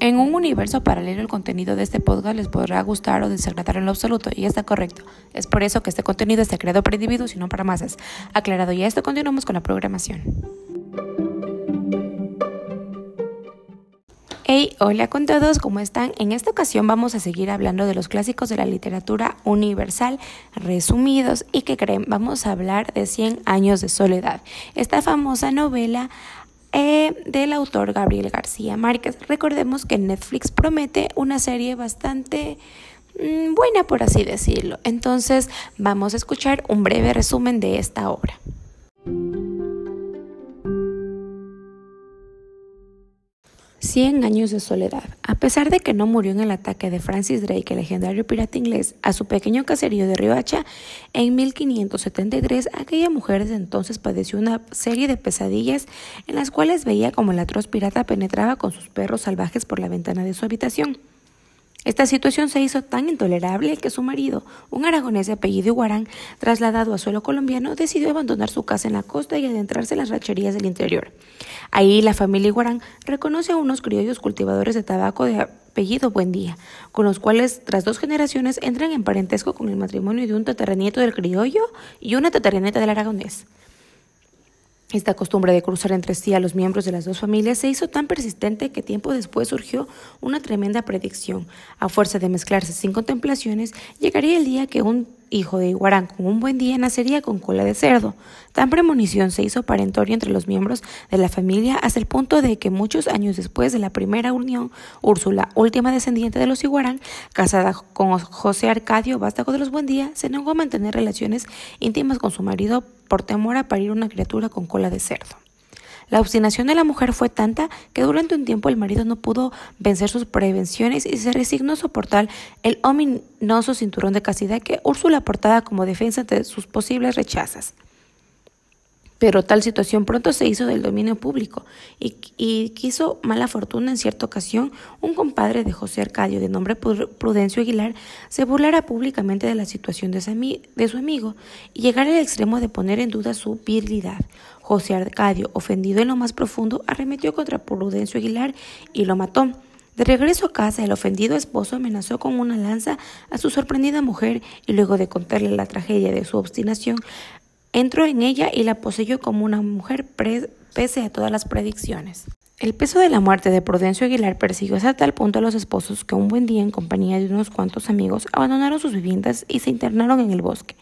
En un universo paralelo el contenido de este podcast les podrá gustar o desagradar en lo absoluto y está correcto. Es por eso que este contenido está creado para individuos y no para masas. Aclarado ya esto, continuamos con la programación. Hey, hola con todos, ¿cómo están? En esta ocasión vamos a seguir hablando de los clásicos de la literatura universal resumidos y que creen, vamos a hablar de 100 años de soledad. Esta famosa novela eh, del autor Gabriel García Márquez. Recordemos que Netflix promete una serie bastante mm, buena, por así decirlo. Entonces vamos a escuchar un breve resumen de esta obra. Cien años de soledad. A pesar de que no murió en el ataque de Francis Drake, el legendario pirata inglés, a su pequeño caserío de Riohacha, en 1573, aquella mujer desde entonces padeció una serie de pesadillas en las cuales veía como el atroz pirata penetraba con sus perros salvajes por la ventana de su habitación. Esta situación se hizo tan intolerable que su marido, un aragonés de apellido Iguarán, trasladado a suelo colombiano, decidió abandonar su casa en la costa y adentrarse en las racherías del interior. Ahí la familia Iguarán reconoce a unos criollos cultivadores de tabaco de apellido Buendía, con los cuales tras dos generaciones entran en parentesco con el matrimonio de un tataranieto del criollo y una tataranieto del aragonés. Esta costumbre de cruzar entre sí a los miembros de las dos familias se hizo tan persistente que tiempo después surgió una tremenda predicción. A fuerza de mezclarse sin contemplaciones, llegaría el día que un hijo de Iguarán con un buen día nacería con cola de cerdo. Tan premonición se hizo parentorio entre los miembros de la familia hasta el punto de que muchos años después de la primera unión, Úrsula, última descendiente de los Iguarán, casada con José Arcadio, vástago de los Buendía, se negó a mantener relaciones íntimas con su marido por temor a parir una criatura con cola de cerdo. La obstinación de la mujer fue tanta que durante un tiempo el marido no pudo vencer sus prevenciones y se resignó a soportar el ominoso cinturón de castidad que Úrsula aportaba como defensa de sus posibles rechazas. Pero tal situación pronto se hizo del dominio público y, quiso mala fortuna en cierta ocasión un compadre de José Arcadio de nombre Prudencio Aguilar se burlara públicamente de la situación de su, amigo y llegar al extremo de poner en duda su virilidad. José Arcadio, ofendido en lo más profundo, arremetió contra Prudencio Aguilar y lo mató. De regreso a casa, el ofendido esposo amenazó con una lanza a su sorprendida mujer y luego de contarle la tragedia de su obstinación, Entró en ella y la poseyó como una mujer pese a todas las predicciones. El peso de la muerte de Prudencio Aguilar persiguió hasta tal punto a los esposos que un buen día, en compañía de unos cuantos amigos, abandonaron sus viviendas y se internaron en el bosque.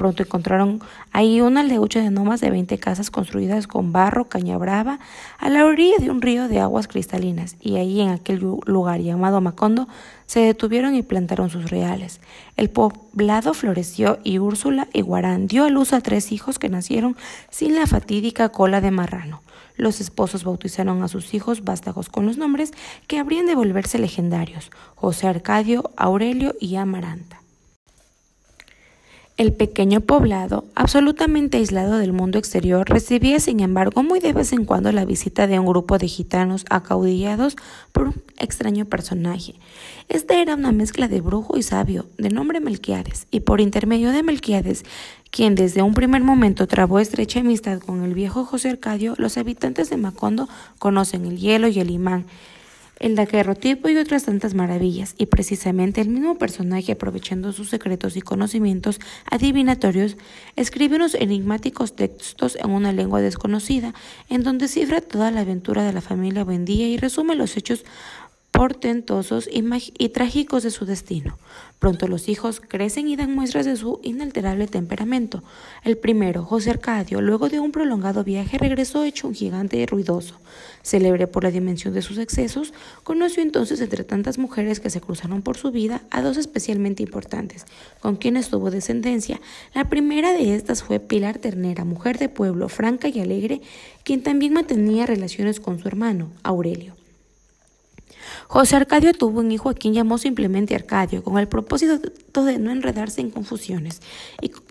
Pronto encontraron ahí una aldeucha de no más de 20 casas construidas con barro, caña brava, a la orilla de un río de aguas cristalinas, y ahí en aquel lugar llamado Macondo se detuvieron y plantaron sus reales. El poblado floreció y Úrsula y Guarán dio a luz a tres hijos que nacieron sin la fatídica cola de marrano. Los esposos bautizaron a sus hijos vástagos con los nombres que habrían de volverse legendarios, José Arcadio, Aurelio y Amaranta. El pequeño poblado, absolutamente aislado del mundo exterior, recibía sin embargo muy de vez en cuando la visita de un grupo de gitanos acaudillados por un extraño personaje. Este era una mezcla de brujo y sabio, de nombre Melquiades, y por intermedio de Melquiades, quien desde un primer momento trabó estrecha amistad con el viejo José Arcadio, los habitantes de Macondo conocen el hielo y el imán, el daguerrotipo y otras tantas maravillas, y precisamente el mismo personaje, aprovechando sus secretos y conocimientos adivinatorios, escribe unos enigmáticos textos en una lengua desconocida, en donde cifra toda la aventura de la familia Buendía y resume los hechos portentosos y, trágicos de su destino. Pronto los hijos crecen y dan muestras de su inalterable temperamento. El primero, José Arcadio, luego de un prolongado viaje, regresó hecho un gigante ruidoso. Célebre por la dimensión de sus excesos, conoció entonces entre tantas mujeres que se cruzaron por su vida a dos especialmente importantes, con quienes tuvo descendencia. La primera de estas fue Pilar Ternera, mujer de pueblo, franca y alegre, quien también mantenía relaciones con su hermano, Aurelio. José Arcadio tuvo un hijo a quien llamó simplemente Arcadio, con el propósito de no enredarse en confusiones,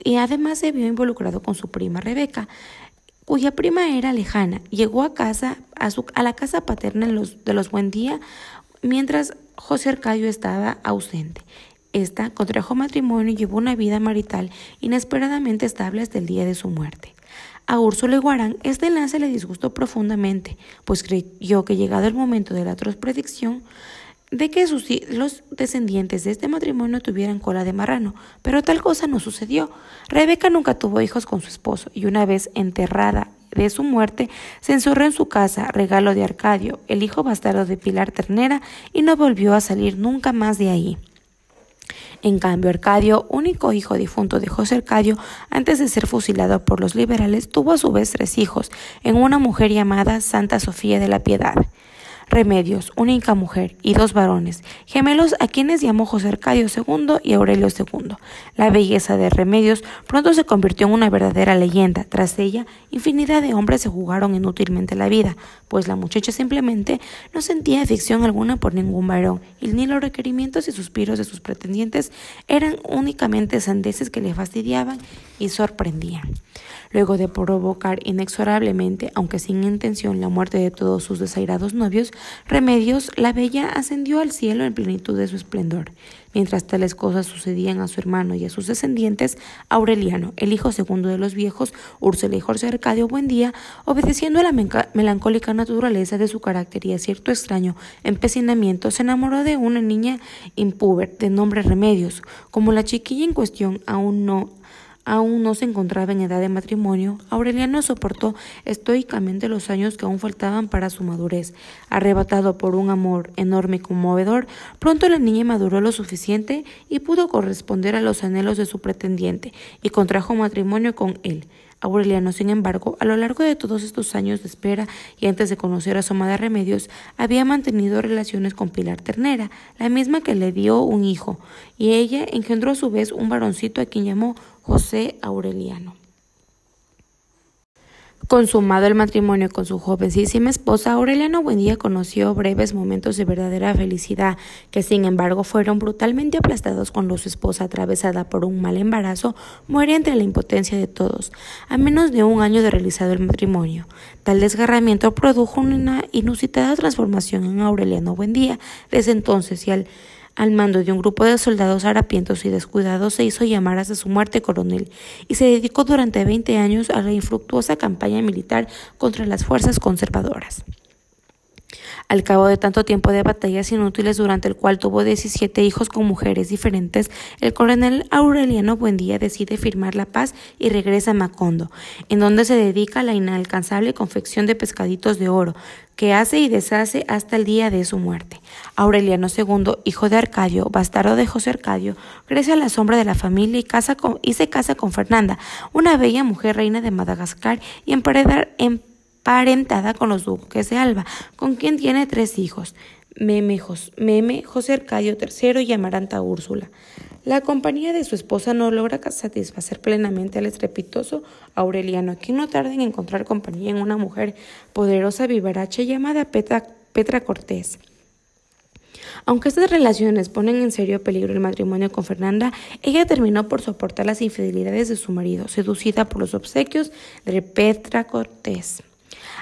y, además se vio involucrado con su prima Rebeca, cuya prima era lejana. Llegó a casa, a, su, a la casa paterna de los, de los Buendía, mientras José Arcadio estaba ausente. Esta contrajo matrimonio y llevó una vida marital inesperadamente estable hasta el día de su muerte. A Úrsula Iguarán este enlace le disgustó profundamente, pues creyó que llegado el momento de la atroz predicción, de que sus, los descendientes de este matrimonio tuvieran cola de marrano, pero tal cosa no sucedió. Rebeca nunca tuvo hijos con su esposo y una vez enterrada de su muerte, se encerró en su casa, regalo de Arcadio, el hijo bastardo de Pilar Ternera, y no volvió a salir nunca más de ahí. En cambio, Arcadio, único hijo difunto de José Arcadio, antes de ser fusilado por los liberales, tuvo a su vez tres hijos, en una mujer llamada Santa Sofía de la Piedad. Remedios, única mujer, y dos varones, gemelos a quienes llamó José Arcadio II y Aurelio II. La belleza de Remedios pronto se convirtió en una verdadera leyenda. Tras ella, infinidad de hombres se jugaron inútilmente la vida, pues la muchacha simplemente no sentía ficción alguna por ningún varón, y ni los requerimientos y suspiros de sus pretendientes eran únicamente sandeces que le fastidiaban y sorprendían. Luego de provocar inexorablemente, aunque sin intención, la muerte de todos sus desairados novios, Remedios, la bella, ascendió al cielo en plenitud de su esplendor. Mientras tales cosas sucedían a su hermano y a sus descendientes, Aureliano, el hijo segundo de los viejos, Úrsula y Jorge Arcadio Buendía, obedeciendo a la melancólica naturaleza de su carácter y a cierto extraño empecinamiento, se enamoró de una niña impúber de nombre Remedios. Como la chiquilla en cuestión aún no aún no se encontraba en edad de matrimonio, Aureliano soportó estoicamente los años que aún faltaban para su madurez. Arrebatado por un amor enorme y conmovedor, pronto la niña maduró lo suficiente y pudo corresponder a los anhelos de su pretendiente, y contrajo matrimonio con él. Aureliano, sin embargo, a lo largo de todos estos años de espera y antes de conocer a su amada Remedios, había mantenido relaciones con Pilar Ternera, la misma que le dio un hijo, y ella engendró a su vez un varoncito a quien llamó José Aureliano. Consumado el matrimonio con su jovencísima esposa, Aureliano Buendía conoció breves momentos de verdadera felicidad, que sin embargo fueron brutalmente aplastados cuando su esposa, atravesada por un mal embarazo, muere entre la impotencia de todos, a menos de un año de realizado el matrimonio. Tal desgarramiento produjo una inusitada transformación en Aureliano Buendía. Desde entonces y al al mando de un grupo de soldados harapientos y descuidados, se hizo llamar hasta su muerte coronel y se dedicó durante 20 años a la infructuosa campaña militar contra las fuerzas conservadoras. Al cabo de tanto tiempo de batallas inútiles durante el cual tuvo 17 hijos con mujeres diferentes, el coronel Aureliano Buendía decide firmar la paz y regresa a Macondo, en donde se dedica a la inalcanzable confección de pescaditos de oro, que hace y deshace hasta el día de su muerte. Aureliano II, hijo de Arcadio, bastardo de José Arcadio, crece a la sombra de la familia y, casa y se casa con Fernanda, una bella mujer reina de Madagascar y emparedar en parentada con los duques de Alba, con quien tiene tres hijos, Meme, José Arcadio III y Amaranta Úrsula. La compañía de su esposa no logra satisfacer plenamente al estrepitoso Aureliano, quien no tarda en encontrar compañía en una mujer poderosa vivaracha llamada Petra Cortés. Aunque estas relaciones ponen en serio peligro el matrimonio con Fernanda, ella terminó por soportar las infidelidades de su marido, seducida por los obsequios de Petra Cortés.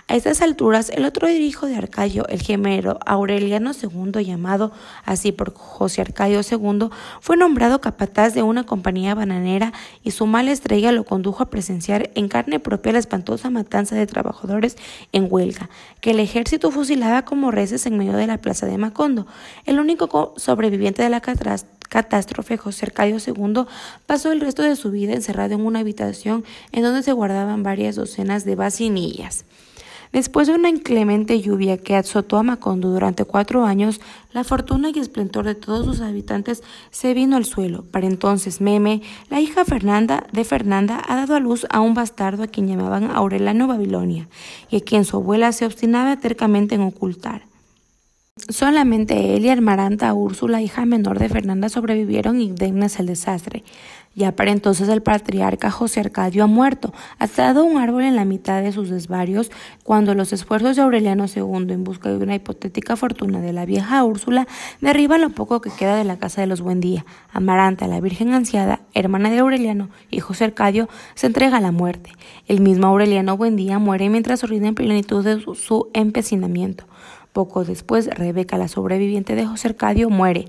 A estas alturas, el otro hijo de Arcadio, el gemelo Aureliano II, llamado así por José Arcadio II, fue nombrado capataz de una compañía bananera y su mala estrella lo condujo a presenciar en carne propia la espantosa matanza de trabajadores en huelga, que el ejército fusilaba como reces en medio de la plaza de Macondo. El único sobreviviente de la catástrofe, José Arcadio II, pasó el resto de su vida encerrado en una habitación en donde se guardaban varias docenas de vacinillas. Después de una inclemente lluvia que azotó a Macondo durante cuatro años, la fortuna y esplendor de todos sus habitantes se vino al suelo. Para entonces, Meme, la hija Fernanda de Fernanda, ha dado a luz a un bastardo a quien llamaban Aurelano Babilonia, y a quien su abuela se obstinaba tercamente en ocultar. Solamente él y Armaranta Úrsula, hija menor de Fernanda, sobrevivieron indemnes al desastre. Ya para entonces el patriarca José Arcadio ha muerto, atado a un árbol en la mitad de sus desvarios, cuando los esfuerzos de Aureliano II en busca de una hipotética fortuna de la vieja Úrsula derriban lo poco que queda de la casa de los Buendía. Amaranta, la virgen anciana, hermana de Aureliano y José Arcadio, se entrega a la muerte. El mismo Aureliano Buendía muere mientras rinde en plenitud de su empecinamiento. Poco después, Rebeca, la sobreviviente de José Arcadio, muere.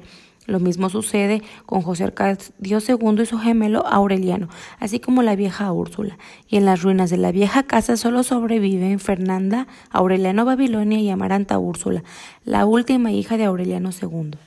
Lo mismo sucede con José Arcadio II y su gemelo Aureliano, así como la vieja Úrsula. Y en las ruinas de la vieja casa solo sobreviven Fernanda, Aureliano Babilonia y Amaranta Úrsula, la última hija de Aureliano II.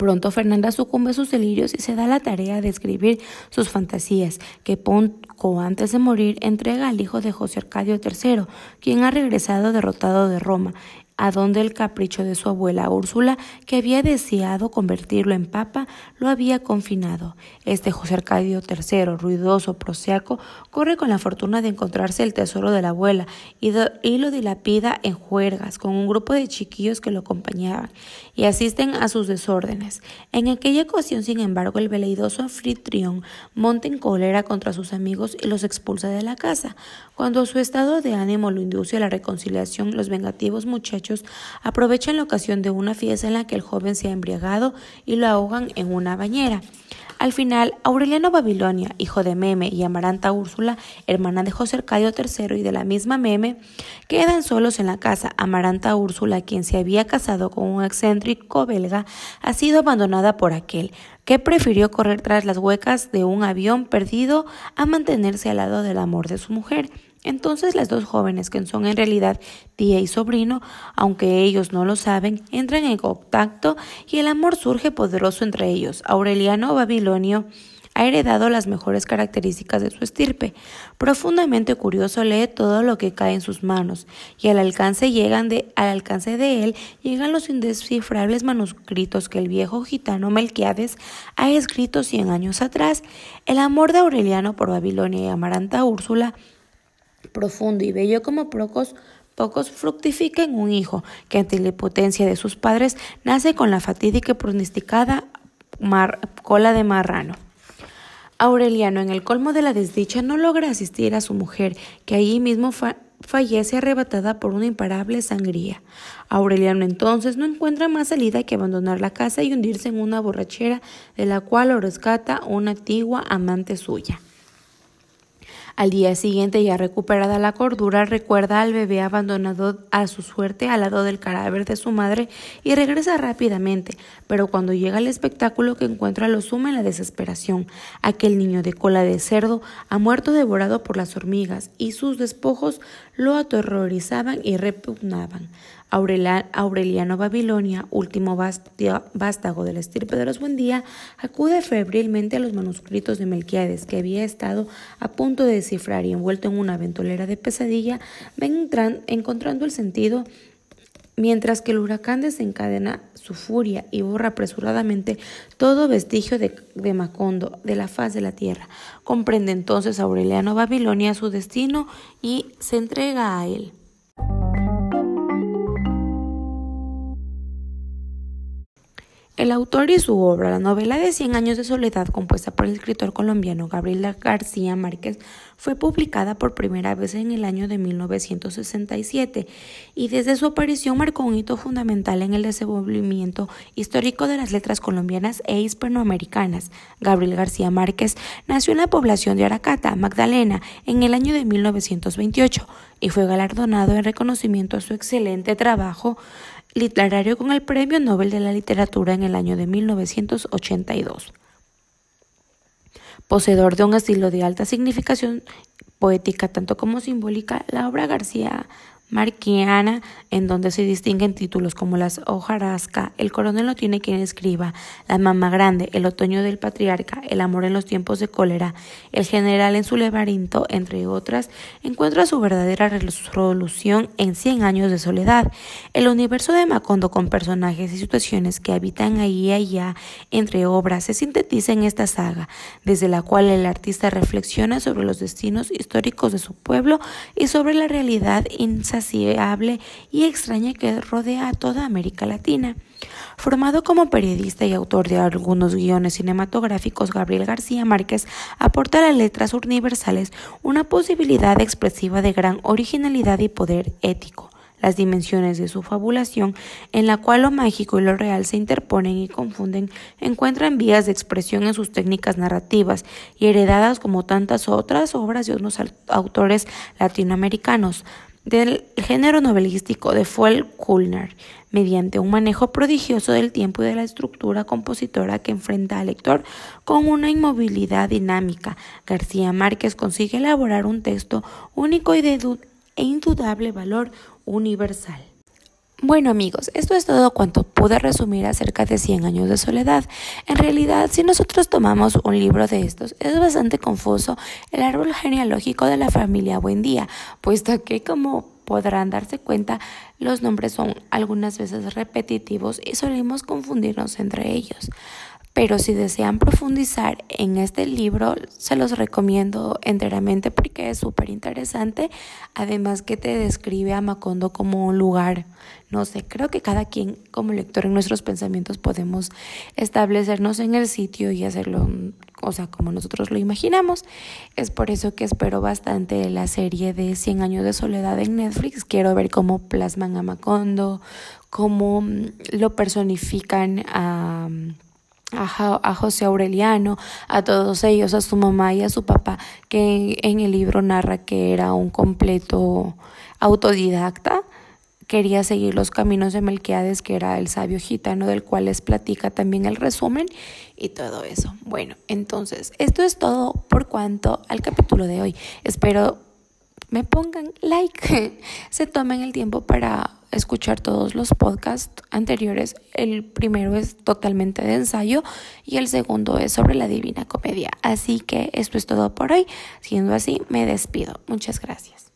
Pronto Fernanda sucumbe a sus delirios y se da la tarea de escribir sus fantasías, que poco antes de morir entrega al hijo de José Arcadio III, quien ha regresado derrotado de Roma, a donde el capricho de su abuela Úrsula, que había deseado convertirlo en papa, lo había confinado. Este José Arcadio III, ruidoso, proseaco, corre con la fortuna de encontrarse el tesoro de la abuela y, lo dilapida en juergas con un grupo de chiquillos que lo acompañaban y asisten a sus desórdenes. En aquella ocasión, sin embargo, el veleidoso anfitrión monta en cólera contra sus amigos y los expulsa de la casa. Cuando su estado de ánimo lo induce a la reconciliación, los vengativos muchachos aprovechan la ocasión de una fiesta en la que el joven se ha embriagado y lo ahogan en una bañera. Al final, Aureliano Babilonia, hijo de Meme, y Amaranta Úrsula, hermana de José Arcadio III y de la misma Meme, quedan solos en la casa. Amaranta Úrsula, quien se había casado con un excéntrico belga, ha sido abandonada por aquel, que prefirió correr tras las huecas de un avión perdido a mantenerse al lado del amor de su mujer. Entonces las dos jóvenes, que son en realidad tía y sobrino, aunque ellos no lo saben, entran en contacto y el amor surge poderoso entre ellos. Aureliano Babilonio ha heredado las mejores características de su estirpe. Profundamente curioso lee todo lo que cae en sus manos y al alcance llegan de al alcance de él llegan los indescifrables manuscritos que el viejo gitano Melquiades ha escrito cien años atrás. El amor de Aureliano por Babilonia y Amaranta Úrsula profundo y bello como pocos, pocos fructifica en un hijo que ante la impotencia de sus padres nace con la fatídica y pronosticada cola de marrano. Aureliano, en el colmo de la desdicha, no logra asistir a su mujer, que allí mismo fallece arrebatada por una imparable sangría. Aureliano entonces no encuentra más salida que abandonar la casa y hundirse en una borrachera de la cual lo rescata una antigua amante suya. Al día siguiente, ya recuperada la cordura, recuerda al bebé abandonado a su suerte al lado del cadáver de su madre y regresa rápidamente, pero cuando llega al espectáculo que encuentra lo suma en la desesperación. Aquel niño de cola de cerdo ha muerto devorado por las hormigas y sus despojos lo aterrorizaban y repugnaban. Aureliano Babilonia, último vástago de la estirpe de los Buendía, acude febrilmente a los manuscritos de Melquiades que había estado a punto de descifrar y envuelto en una ventolera de pesadilla, encontrando el sentido mientras que el huracán desencadena su furia y borra apresuradamente todo vestigio de, de, Macondo de la faz de la tierra. Comprende entonces Aureliano Babilonia su destino y se entrega a él. El autor y su obra, la novela de Cien años de soledad, compuesta por el escritor colombiano Gabriel García Márquez, fue publicada por primera vez en el año de 1967 y desde su aparición marcó un hito fundamental en el desenvolvimiento histórico de las letras colombianas e hispanoamericanas. Gabriel García Márquez nació en la población de Aracata, Magdalena, en el año de 1928 y fue galardonado en reconocimiento a su excelente trabajo literario con el Premio Nobel de la Literatura en el año de 1982. Poseedor de un estilo de alta significación poética tanto como simbólica, la obra García marquiana, en donde se distinguen títulos como las hojarasca, El coronel no tiene quien escriba, La mamá grande, El otoño del patriarca, El amor en los tiempos de cólera, El general en su laberinto, entre otras, encuentra su verdadera resolución en Cien años de soledad. El universo de Macondo con personajes y situaciones que habitan ahí y allá entre obras se sintetiza en esta saga, desde la cual el artista reflexiona sobre los destinos históricos de su pueblo y sobre la realidad y extraña que rodea a toda América Latina. Formado como periodista y autor de algunos guiones cinematográficos, Gabriel García Márquez aporta a las letras universales una posibilidad expresiva de gran originalidad y poder ético las dimensiones de su fabulación, en la cual lo mágico y lo real se interponen y confunden, encuentran vías de expresión en sus técnicas narrativas y heredadas como tantas otras obras de unos autores latinoamericanos. Del género novelístico de Fuel-Kulner, mediante un manejo prodigioso del tiempo y de la estructura compositora que enfrenta al lector con una inmovilidad dinámica. García Márquez consigue elaborar un texto único y de e indudable valor universal. Bueno amigos, esto es todo cuanto pude resumir acerca de 100 años de soledad. En realidad, si nosotros tomamos un libro de estos, es bastante confuso el árbol genealógico de la familia Buendía, puesto que como podrán darse cuenta, los nombres son algunas veces repetitivos y solemos confundirnos entre ellos. Pero si desean profundizar en este libro, se los recomiendo enteramente porque es súper interesante. Además que te describe a Macondo como un lugar, no sé, creo que cada quien como lector en nuestros pensamientos podemos establecernos en el sitio y hacerlo, o sea, como nosotros lo imaginamos. Es por eso que espero bastante la serie de 100 años de soledad en Netflix. Quiero ver cómo plasman a Macondo, cómo lo personifican a a, José Aureliano, a todos ellos, a su mamá y a su papá, que en el libro narra que era un completo autodidacta, quería seguir los caminos de Melquiades, que era el sabio gitano del cual les platica también el resumen y todo eso. Bueno, entonces, esto es todo por cuanto al capítulo de hoy. Espero me pongan like, se tomen el tiempo para escuchar todos los podcasts anteriores. El primero es totalmente de ensayo y el segundo es sobre la Divina Comedia. Así que esto es todo por hoy. Siendo así, me despido. Muchas gracias.